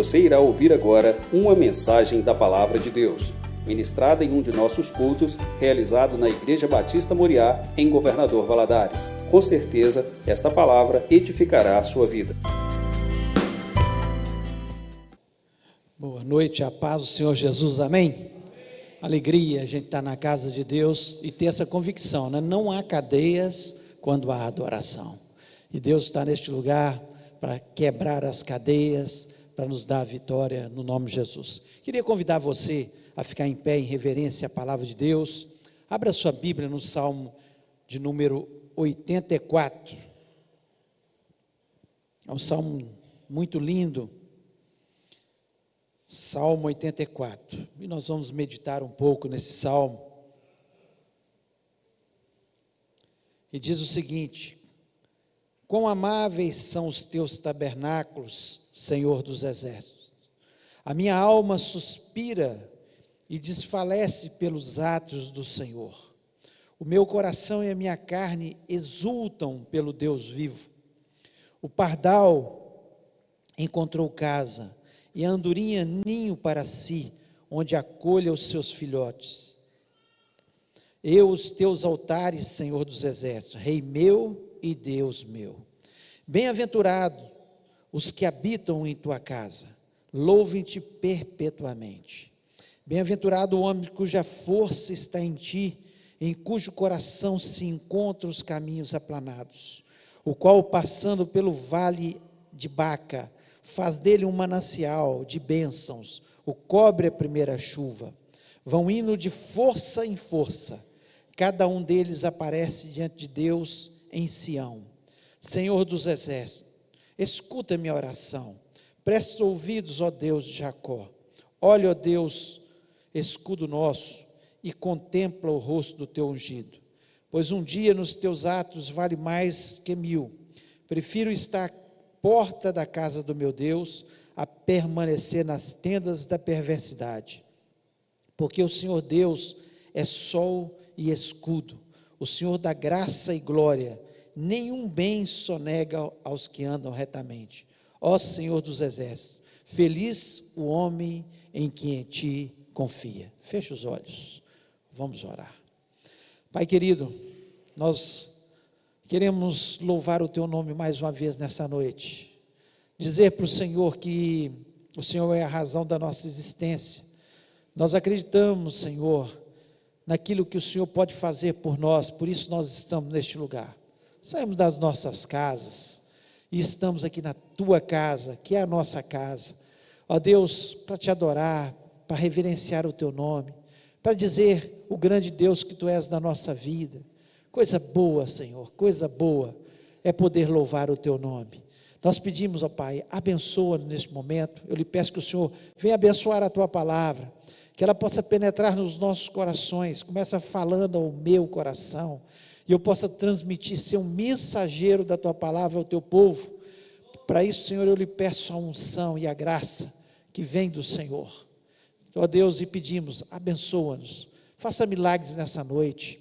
Você irá ouvir agora uma mensagem da Palavra de Deus, ministrada em um de nossos cultos, realizado na Igreja Batista Moriá, em Governador Valadares. Com certeza, esta palavra edificará a sua vida. Boa noite, a paz do Senhor Jesus, amém? Alegria a gente estar tá na casa de Deus e ter essa convicção, né? Não há cadeias quando há adoração. E Deus está neste lugar para quebrar as cadeias, para nos dar a vitória no nome de Jesus. Queria convidar você a ficar em pé em reverência à palavra de Deus. Abra sua Bíblia no Salmo de número 84. É um salmo muito lindo. Salmo 84. E nós vamos meditar um pouco nesse salmo. E diz o seguinte: Quão amáveis são os teus tabernáculos, Senhor dos exércitos. A minha alma suspira e desfalece pelos atos do Senhor. O meu coração e a minha carne exultam pelo Deus vivo. O pardal encontrou casa e a andorinha ninho para si, onde acolha os seus filhotes. Eu, os teus altares, Senhor dos exércitos, Rei meu e Deus meu. Bem-aventurado os que habitam em tua casa, louvem-te perpetuamente. Bem-aventurado o homem cuja força está em ti, em cujo coração se encontram os caminhos aplanados, o qual, passando pelo vale de Baca, faz dele um manancial de bênçãos, o cobre a primeira chuva. Vão indo de força em força, cada um deles aparece diante de Deus em Sião. Senhor dos exércitos, escuta minha oração. Presta ouvidos, ó Deus de Jacó. Olha, ó Deus, escudo nosso, e contempla o rosto do teu ungido. Pois um dia nos teus atos vale mais que mil. Prefiro estar à porta da casa do meu Deus a permanecer nas tendas da perversidade. Porque o Senhor Deus é sol e escudo o Senhor dá graça e glória, nenhum bem sonega aos que andam retamente. Ó Senhor dos exércitos, feliz o homem em quem em ti confia. Feche os olhos, vamos orar. Pai querido, nós queremos louvar o teu nome mais uma vez nessa noite, dizer para o Senhor que o Senhor é a razão da nossa existência. Nós acreditamos, Senhor, naquilo que o Senhor pode fazer por nós, por isso nós estamos neste lugar. Saímos das nossas casas e estamos aqui na tua casa, que é a nossa casa. Ó Deus, para te adorar, para reverenciar o teu nome, para dizer o grande Deus que tu és na nossa vida. Coisa boa, Senhor, coisa boa é poder louvar o teu nome. Nós pedimos, ó Pai, abençoa neste momento. Eu lhe peço que o Senhor venha abençoar a tua palavra que ela possa penetrar nos nossos corações, começa falando ao meu coração, e eu possa transmitir, ser um mensageiro da tua palavra ao teu povo. Para isso, Senhor, eu lhe peço a unção e a graça que vem do Senhor. Ó Deus, e pedimos, abençoa-nos, faça milagres nessa noite,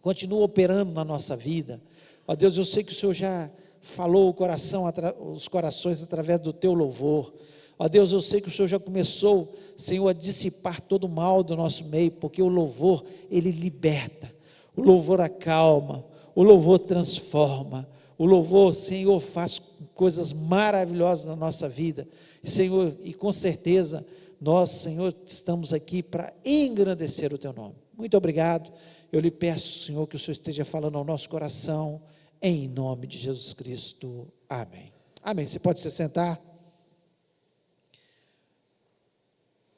continua operando na nossa vida. Ó Deus, eu sei que o Senhor já falou coração, os corações através do teu louvor. Ó Deus, eu sei que o Senhor já começou, Senhor, a dissipar todo o mal do nosso meio, porque o louvor, ele liberta, o louvor acalma, o louvor transforma, o louvor, Senhor, faz coisas maravilhosas na nossa vida. Senhor, e com certeza, nós, Senhor, estamos aqui para engrandecer o Teu nome. Muito obrigado. Eu lhe peço, Senhor, que o Senhor esteja falando ao nosso coração, em nome de Jesus Cristo. Amém. Amém. Você pode se sentar.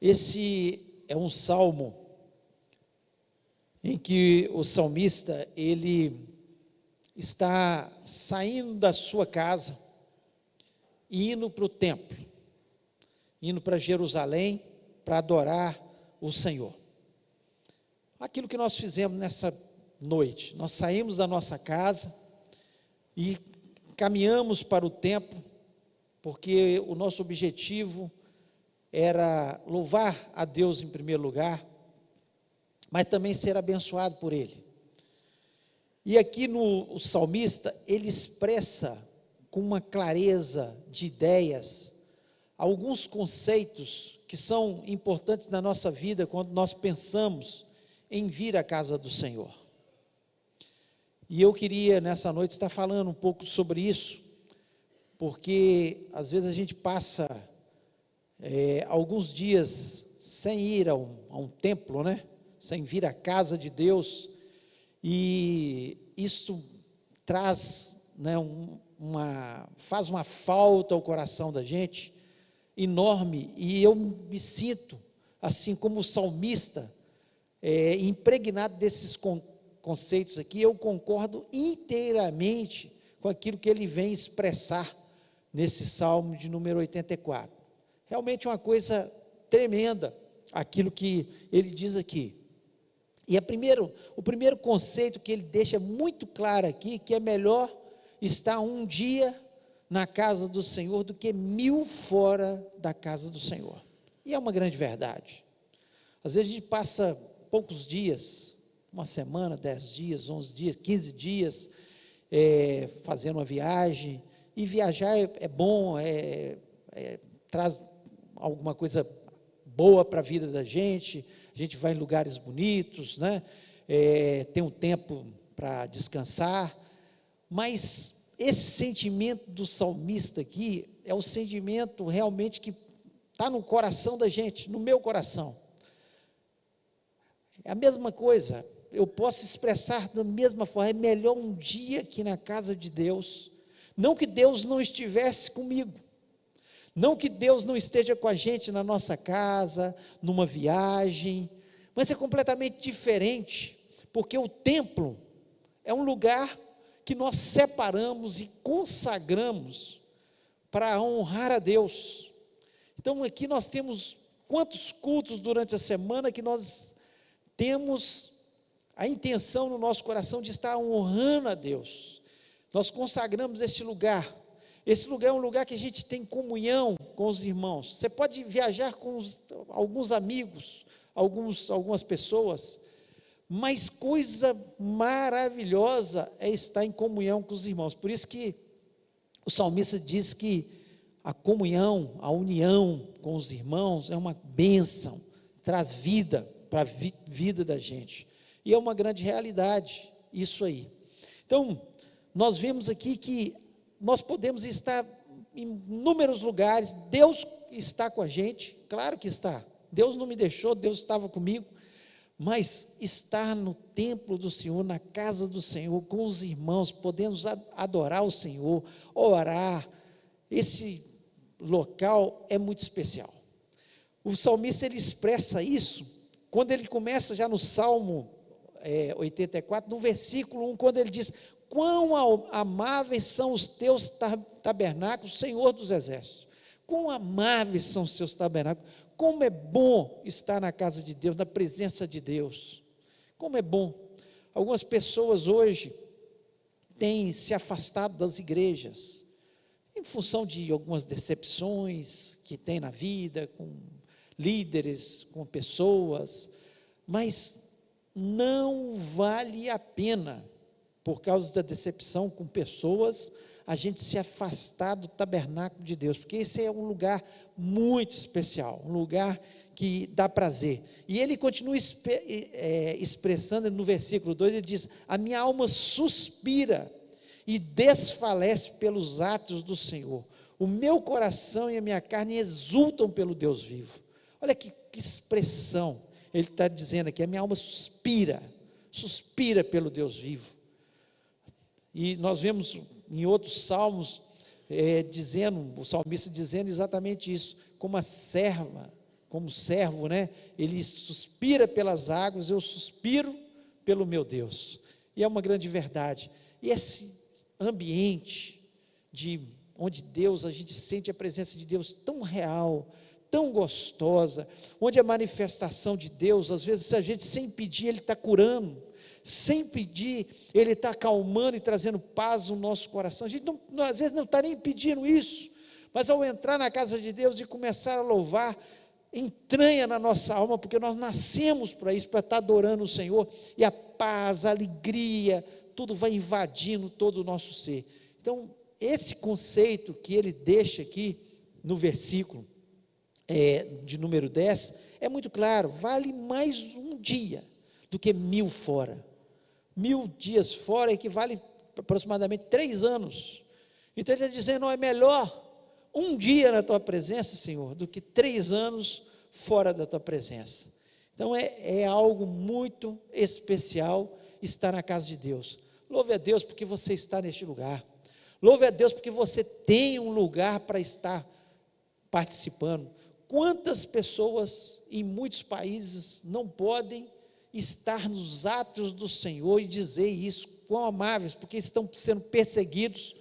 Esse é um salmo em que o salmista ele está saindo da sua casa e indo para o templo, indo para Jerusalém para adorar o Senhor. Aquilo que nós fizemos nessa noite, nós saímos da nossa casa e caminhamos para o templo, porque o nosso objetivo era louvar a Deus em primeiro lugar, mas também ser abençoado por Ele. E aqui no salmista, ele expressa com uma clareza de ideias alguns conceitos que são importantes na nossa vida quando nós pensamos em vir à casa do Senhor. E eu queria nessa noite estar falando um pouco sobre isso, porque às vezes a gente passa é, alguns dias sem ir a um, a um templo, né? Sem vir à casa de Deus, e isso traz né, um, uma, faz uma falta ao coração da gente enorme, e eu me sinto, assim como salmista, é, impregnado desses con conceitos aqui, eu concordo inteiramente com aquilo que ele vem expressar nesse salmo de número 84. Realmente uma coisa tremenda aquilo que ele diz aqui. E primeiro, o primeiro conceito que ele deixa muito claro aqui, que é melhor estar um dia na casa do Senhor do que mil fora da casa do Senhor. E é uma grande verdade. Às vezes a gente passa poucos dias, uma semana, dez dias, onze dias, quinze dias, é, fazendo uma viagem. E viajar é, é bom, é, é, traz alguma coisa boa para a vida da gente. A gente vai em lugares bonitos, né? É, tem um tempo para descansar. Mas esse sentimento do salmista aqui é o sentimento realmente que está no coração da gente, no meu coração. É a mesma coisa, eu posso expressar da mesma forma, é melhor um dia aqui na casa de Deus, não que Deus não estivesse comigo, não que Deus não esteja com a gente na nossa casa, numa viagem, mas é completamente diferente, porque o templo é um lugar que nós separamos e consagramos para honrar a Deus. Então aqui nós temos quantos cultos durante a semana que nós temos a intenção no nosso coração de estar honrando a Deus. Nós consagramos este lugar. Esse lugar é um lugar que a gente tem comunhão com os irmãos. Você pode viajar com os, alguns amigos, alguns, algumas pessoas, mas coisa maravilhosa é estar em comunhão com os irmãos. Por isso que o salmista diz que a comunhão, a união com os irmãos é uma bênção, traz vida para a vi vida da gente. E é uma grande realidade isso aí. Então, nós vemos aqui que nós podemos estar em inúmeros lugares, Deus está com a gente, claro que está. Deus não me deixou, Deus estava comigo, mas estar no templo do Senhor, na casa do Senhor, com os irmãos, podemos adorar o Senhor, orar, esse local é muito especial. O salmista ele expressa isso quando ele começa já no Salmo é, 84, no versículo 1, quando ele diz: Quão amáveis são os teus tabernáculos, Senhor dos exércitos. Quão amáveis são os seus tabernáculos. Como é bom estar na casa de Deus, na presença de Deus. Como é bom. Algumas pessoas hoje têm se afastado das igrejas, em função de algumas decepções que tem na vida, com líderes, com pessoas, mas não vale a pena, por causa da decepção com pessoas, a gente se afastar do tabernáculo de Deus, porque esse é um lugar muito especial, um lugar que dá prazer. E ele continua é, expressando no versículo 2, ele diz: A minha alma suspira e desfalece pelos atos do Senhor. O meu coração e a minha carne exultam pelo Deus vivo. Olha que, que expressão ele está dizendo aqui: a minha alma suspira, suspira pelo Deus vivo. E nós vemos em outros salmos, é, dizendo, o salmista dizendo exatamente isso, como a serva, como servo, né? Ele suspira pelas águas, eu suspiro pelo meu Deus. E é uma grande verdade. E esse ambiente de onde Deus, a gente sente a presença de Deus tão real, tão gostosa, onde a manifestação de Deus, às vezes a gente sem pedir, Ele está curando, sem pedir, Ele está acalmando e trazendo paz no nosso coração. A gente não, às vezes não está nem pedindo isso, mas ao entrar na casa de Deus e começar a louvar, entranha na nossa alma, porque nós nascemos para isso, para estar adorando o Senhor, e a paz, a alegria, tudo vai invadindo todo o nosso ser. Então, esse conceito que ele deixa aqui no versículo, é, de número 10 é muito claro: vale mais um dia do que mil fora. Mil dias fora equivale aproximadamente três anos. Então ele está dizendo: é melhor um dia na tua presença, Senhor, do que três anos fora da tua presença. Então é, é algo muito especial estar na casa de Deus. Louve a Deus porque você está neste lugar. Louve a Deus porque você tem um lugar para estar participando. Quantas pessoas em muitos países não podem estar nos atos do Senhor e dizer isso, quão amáveis, porque estão sendo perseguidos,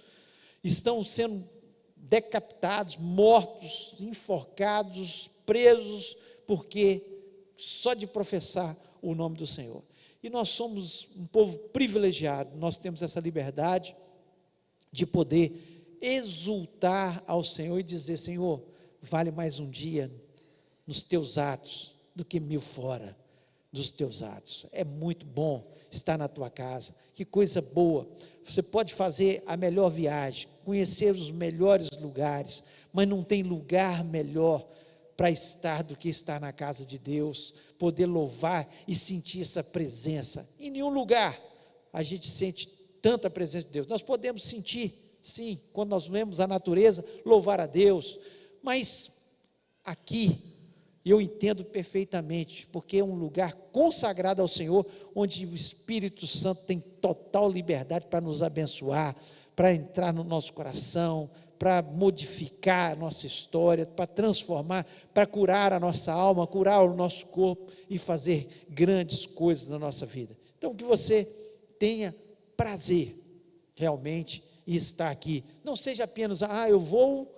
estão sendo decapitados, mortos, enforcados, presos, porque só de professar o nome do Senhor. E nós somos um povo privilegiado, nós temos essa liberdade de poder exultar ao Senhor e dizer: Senhor, vale mais um dia nos teus atos do que mil fora dos teus atos. É muito bom estar na tua casa, que coisa boa. Você pode fazer a melhor viagem, conhecer os melhores lugares, mas não tem lugar melhor para estar do que estar na casa de Deus, poder louvar e sentir essa presença. Em nenhum lugar a gente sente tanta presença de Deus. Nós podemos sentir, sim, quando nós vemos a natureza, louvar a Deus, mas aqui eu entendo perfeitamente, porque é um lugar consagrado ao Senhor, onde o Espírito Santo tem total liberdade para nos abençoar, para entrar no nosso coração, para modificar a nossa história, para transformar, para curar a nossa alma, curar o nosso corpo e fazer grandes coisas na nossa vida. Então, que você tenha prazer realmente em estar aqui. Não seja apenas, ah, eu vou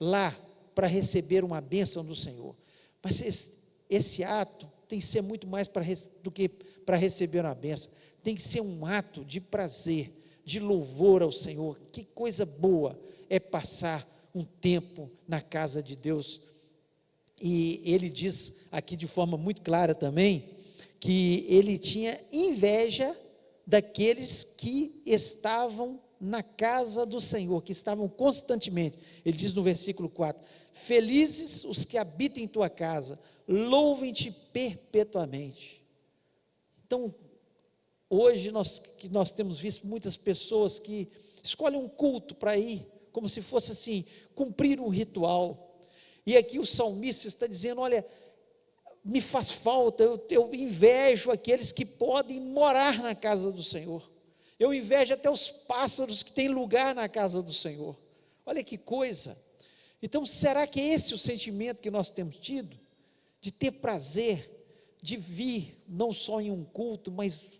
lá para receber uma bênção do Senhor. Mas esse, esse ato tem que ser muito mais para, do que para receber uma bênção. Tem que ser um ato de prazer, de louvor ao Senhor. Que coisa boa é passar um tempo na casa de Deus. E ele diz aqui de forma muito clara também que ele tinha inveja daqueles que estavam na casa do Senhor, que estavam constantemente. Ele diz no versículo 4: Felizes os que habitam em tua casa, louvem-te perpetuamente. Então, hoje nós, que nós temos visto muitas pessoas que escolhem um culto para ir como se fosse assim, cumprir um ritual. E aqui o salmista está dizendo: olha, me faz falta, eu, eu invejo aqueles que podem morar na casa do Senhor. Eu invejo até os pássaros que têm lugar na casa do Senhor. Olha que coisa. Então, será que é esse o sentimento que nós temos tido? De ter prazer, de vir, não só em um culto, mas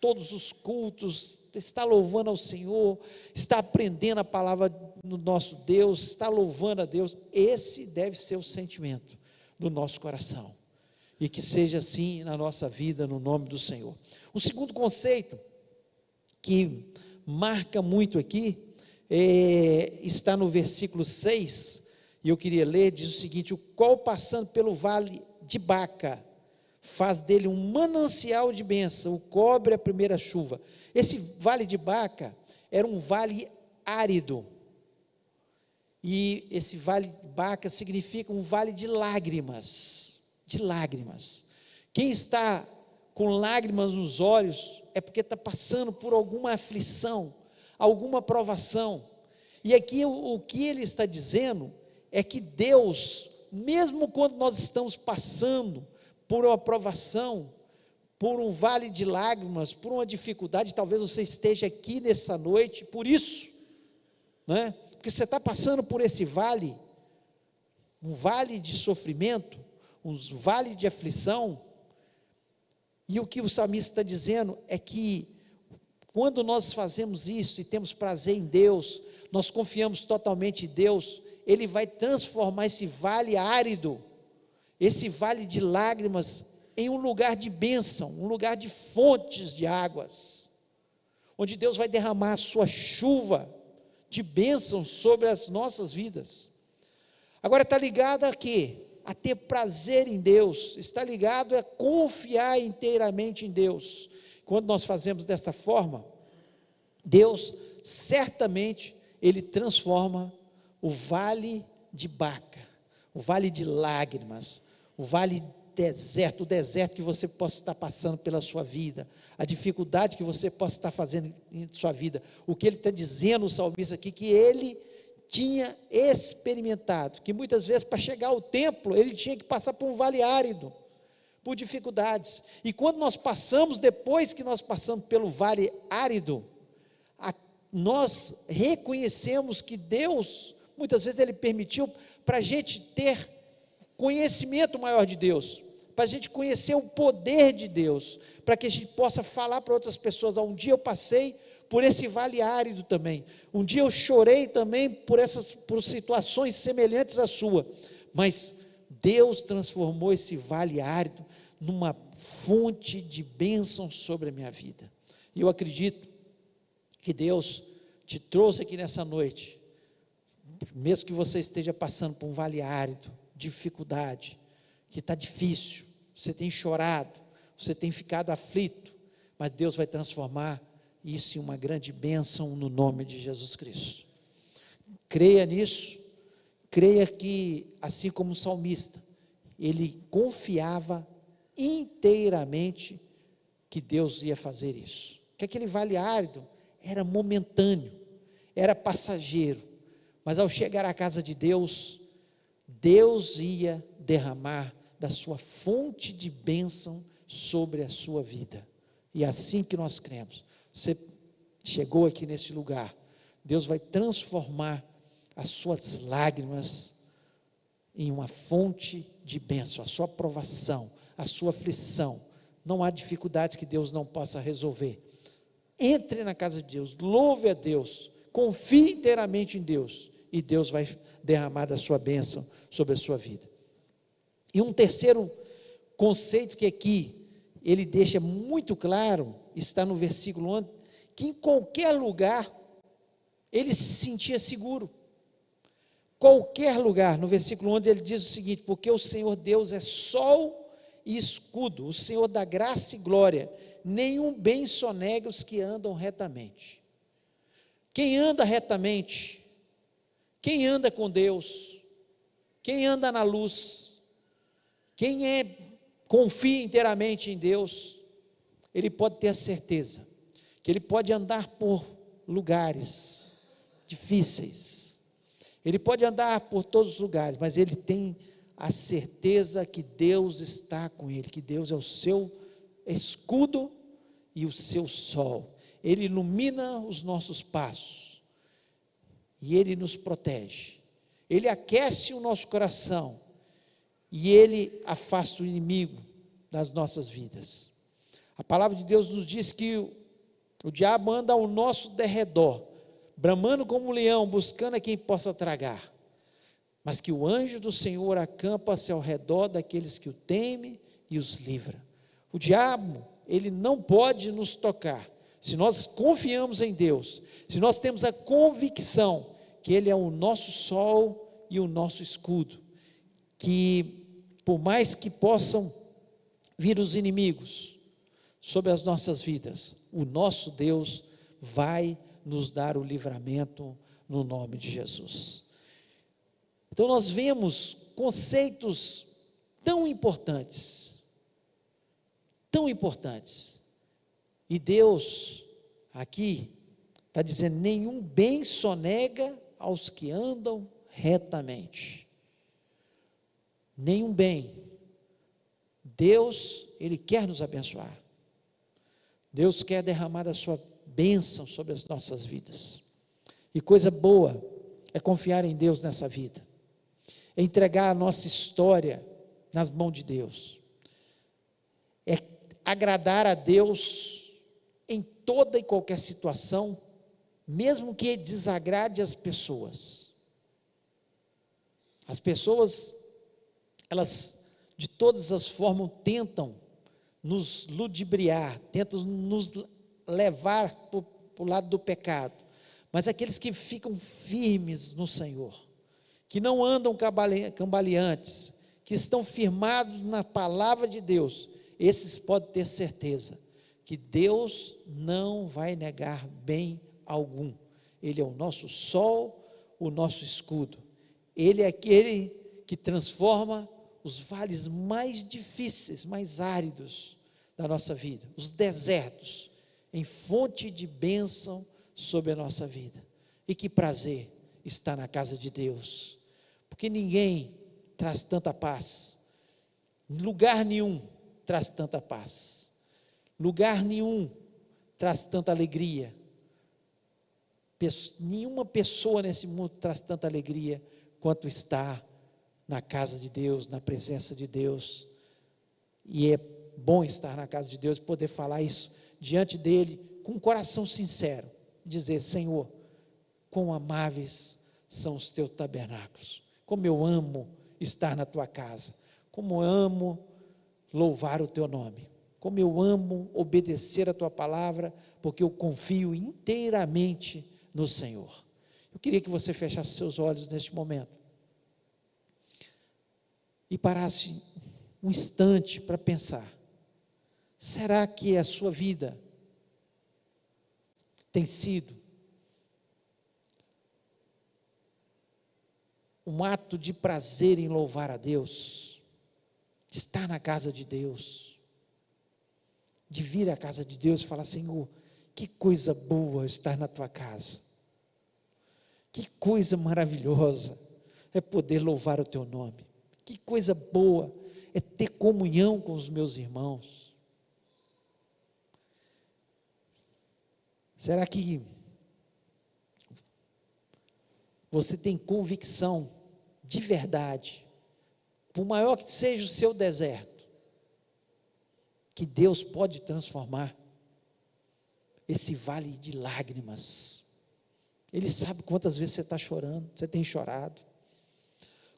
todos os cultos, está louvando ao Senhor, está aprendendo a palavra do nosso Deus, está louvando a Deus. Esse deve ser o sentimento do nosso coração. E que seja assim na nossa vida, no nome do Senhor. O segundo conceito que marca muito aqui está no versículo 6, e eu queria ler, diz o seguinte: o qual passando pelo vale de Baca, faz dele um manancial de bênção, o cobre a primeira chuva. Esse vale de Baca era um vale árido. E esse vale de Baca significa um vale de lágrimas, de lágrimas. Quem está com lágrimas nos olhos é porque está passando por alguma aflição, alguma provação. E aqui o, o que ele está dizendo é que Deus, mesmo quando nós estamos passando por uma provação, por um vale de lágrimas, por uma dificuldade, talvez você esteja aqui nessa noite por isso, né? porque você está passando por esse vale, um vale de sofrimento, um vale de aflição, e o que o salmista está dizendo é que, quando nós fazemos isso e temos prazer em Deus, nós confiamos totalmente em Deus, Ele vai transformar esse vale árido esse vale de lágrimas em um lugar de bênção, um lugar de fontes de águas, onde Deus vai derramar a sua chuva de bênção sobre as nossas vidas. Agora está ligado a quê? A ter prazer em Deus, está ligado a confiar inteiramente em Deus. Quando nós fazemos dessa forma, Deus certamente ele transforma o vale de Baca o vale de lágrimas, o vale deserto, o deserto que você possa estar passando pela sua vida, a dificuldade que você possa estar fazendo em sua vida. O que ele está dizendo, o salmista aqui, que ele tinha experimentado, que muitas vezes para chegar ao templo, ele tinha que passar por um vale árido, por dificuldades. E quando nós passamos, depois que nós passamos pelo vale árido, a, nós reconhecemos que Deus, muitas vezes, Ele permitiu para a gente ter conhecimento maior de Deus, para a gente conhecer o poder de Deus, para que a gente possa falar para outras pessoas. Um dia eu passei por esse vale árido também. Um dia eu chorei também por essas por situações semelhantes à sua, mas Deus transformou esse vale árido numa fonte de bênção sobre a minha vida. E eu acredito que Deus te trouxe aqui nessa noite, mesmo que você esteja passando por um vale árido, dificuldade, que está difícil, você tem chorado, você tem ficado aflito, mas Deus vai transformar isso em uma grande bênção no nome de Jesus Cristo. Creia nisso, creia que, assim como o salmista, ele confiava inteiramente que Deus ia fazer isso. Que aquele vale árido era momentâneo, era passageiro, mas ao chegar à casa de Deus, Deus ia derramar da sua fonte de bênção sobre a sua vida. E é assim que nós cremos. Você chegou aqui nesse lugar, Deus vai transformar as suas lágrimas em uma fonte de bênção, a sua aprovação, a sua aflição. Não há dificuldades que Deus não possa resolver. Entre na casa de Deus, louve a Deus, confie inteiramente em Deus, e Deus vai derramar da sua bênção sobre a sua vida. E um terceiro conceito que aqui ele deixa muito claro, está no versículo 11, que em qualquer lugar ele se sentia seguro. Qualquer lugar, no versículo 11 ele diz o seguinte: Porque o Senhor Deus é sol e escudo, o Senhor da graça e glória, nenhum bem sonega os que andam retamente. Quem anda retamente, quem anda com Deus, quem anda na luz, quem é confia inteiramente em Deus, ele pode ter a certeza que ele pode andar por lugares difíceis. Ele pode andar por todos os lugares, mas ele tem a certeza que Deus está com ele, que Deus é o seu escudo e o seu sol. Ele ilumina os nossos passos e ele nos protege ele aquece o nosso coração e ele afasta o inimigo das nossas vidas. A palavra de Deus nos diz que o, o diabo anda ao nosso derredor, bramando como um leão, buscando a quem possa tragar. Mas que o anjo do Senhor acampa-se ao redor daqueles que o temem e os livra. O diabo, ele não pode nos tocar. Se nós confiamos em Deus, se nós temos a convicção que Ele é o nosso sol e o nosso escudo. Que, por mais que possam vir os inimigos sobre as nossas vidas, o nosso Deus vai nos dar o livramento no nome de Jesus. Então, nós vemos conceitos tão importantes, tão importantes, e Deus, aqui, está dizendo: nenhum bem sonega aos que andam retamente. Nenhum bem. Deus, Ele quer nos abençoar. Deus quer derramar a sua bênção sobre as nossas vidas. E coisa boa é confiar em Deus nessa vida. É entregar a nossa história nas mãos de Deus. É agradar a Deus em toda e qualquer situação mesmo que desagrade as pessoas. As pessoas, elas de todas as formas tentam nos ludibriar, tentam nos levar para o lado do pecado. Mas aqueles que ficam firmes no Senhor, que não andam cambaleantes, que estão firmados na palavra de Deus, esses podem ter certeza que Deus não vai negar bem algum. Ele é o nosso sol, o nosso escudo. Ele é aquele que transforma os vales mais difíceis, mais áridos da nossa vida, os desertos, em fonte de bênção sobre a nossa vida. E que prazer estar na casa de Deus, porque ninguém traz tanta paz, lugar nenhum traz tanta paz, lugar nenhum traz tanta alegria, nenhuma pessoa nesse mundo traz tanta alegria quanto está na casa de Deus, na presença de Deus. E é bom estar na casa de Deus, poder falar isso diante dele com um coração sincero, dizer: Senhor, quão amáveis são os teus tabernáculos, como eu amo estar na tua casa, como eu amo louvar o teu nome, como eu amo obedecer a tua palavra, porque eu confio inteiramente no Senhor. Eu queria que você fechasse seus olhos neste momento. E parasse um instante para pensar: será que a sua vida tem sido um ato de prazer em louvar a Deus? Estar na casa de Deus, de vir à casa de Deus e falar: Senhor, que coisa boa estar na tua casa. Que coisa maravilhosa é poder louvar o teu nome. Que coisa boa é ter comunhão com os meus irmãos. Será que você tem convicção de verdade, por maior que seja o seu deserto, que Deus pode transformar esse vale de lágrimas. Ele sabe quantas vezes você está chorando, você tem chorado.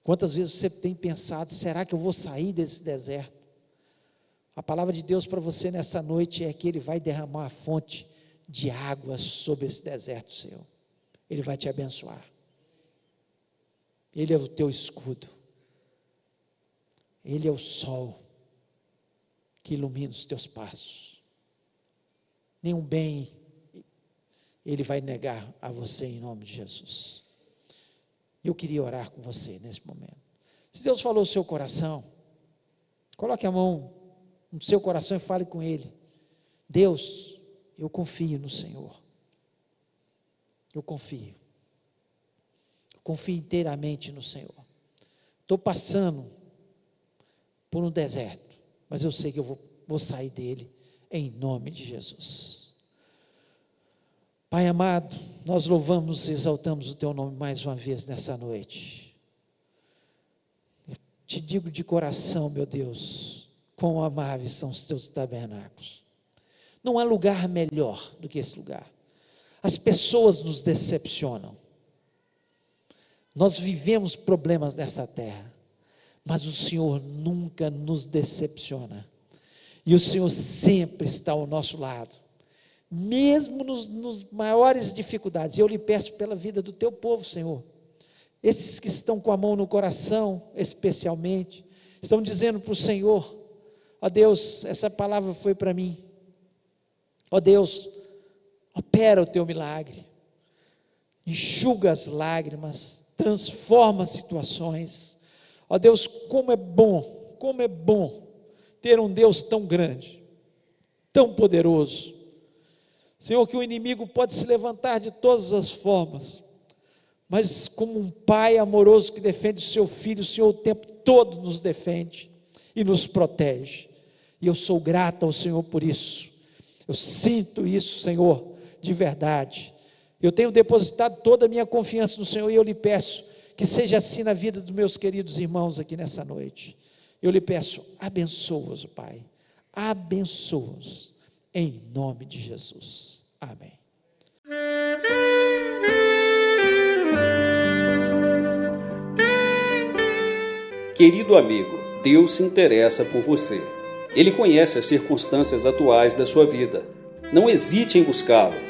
Quantas vezes você tem pensado, será que eu vou sair desse deserto? A palavra de Deus para você nessa noite é que Ele vai derramar a fonte de água sobre esse deserto seu. Ele vai te abençoar. Ele é o teu escudo. Ele é o sol que ilumina os teus passos nenhum bem ele vai negar a você em nome de Jesus. Eu queria orar com você nesse momento. Se Deus falou no seu coração, coloque a mão no seu coração e fale com Ele. Deus, eu confio no Senhor. Eu confio. Eu confio inteiramente no Senhor. Estou passando por um deserto, mas eu sei que eu vou, vou sair dele em nome de Jesus. Pai amado, nós louvamos e exaltamos o Teu nome mais uma vez nessa noite. Te digo de coração, meu Deus, quão amáveis são os Teus tabernáculos. Não há lugar melhor do que esse lugar. As pessoas nos decepcionam. Nós vivemos problemas nessa terra, mas o Senhor nunca nos decepciona. E o Senhor sempre está ao nosso lado, mesmo nos, nos maiores dificuldades. Eu lhe peço pela vida do teu povo, Senhor. Esses que estão com a mão no coração, especialmente, estão dizendo para o Senhor: Ó Deus, essa palavra foi para mim. Ó Deus, opera o teu milagre, enxuga as lágrimas, transforma situações. Ó Deus, como é bom, como é bom ter um Deus tão grande, tão poderoso. Senhor, que o inimigo pode se levantar de todas as formas, mas como um pai amoroso que defende o seu filho, o Senhor o tempo todo nos defende e nos protege. E eu sou grato ao Senhor por isso. Eu sinto isso, Senhor, de verdade. Eu tenho depositado toda a minha confiança no Senhor e eu lhe peço que seja assim na vida dos meus queridos irmãos aqui nessa noite. Eu lhe peço, abençoa-os, Pai. Abençoa-os, em nome de Jesus. Amém. Querido amigo, Deus se interessa por você. Ele conhece as circunstâncias atuais da sua vida. Não hesite em buscá-lo.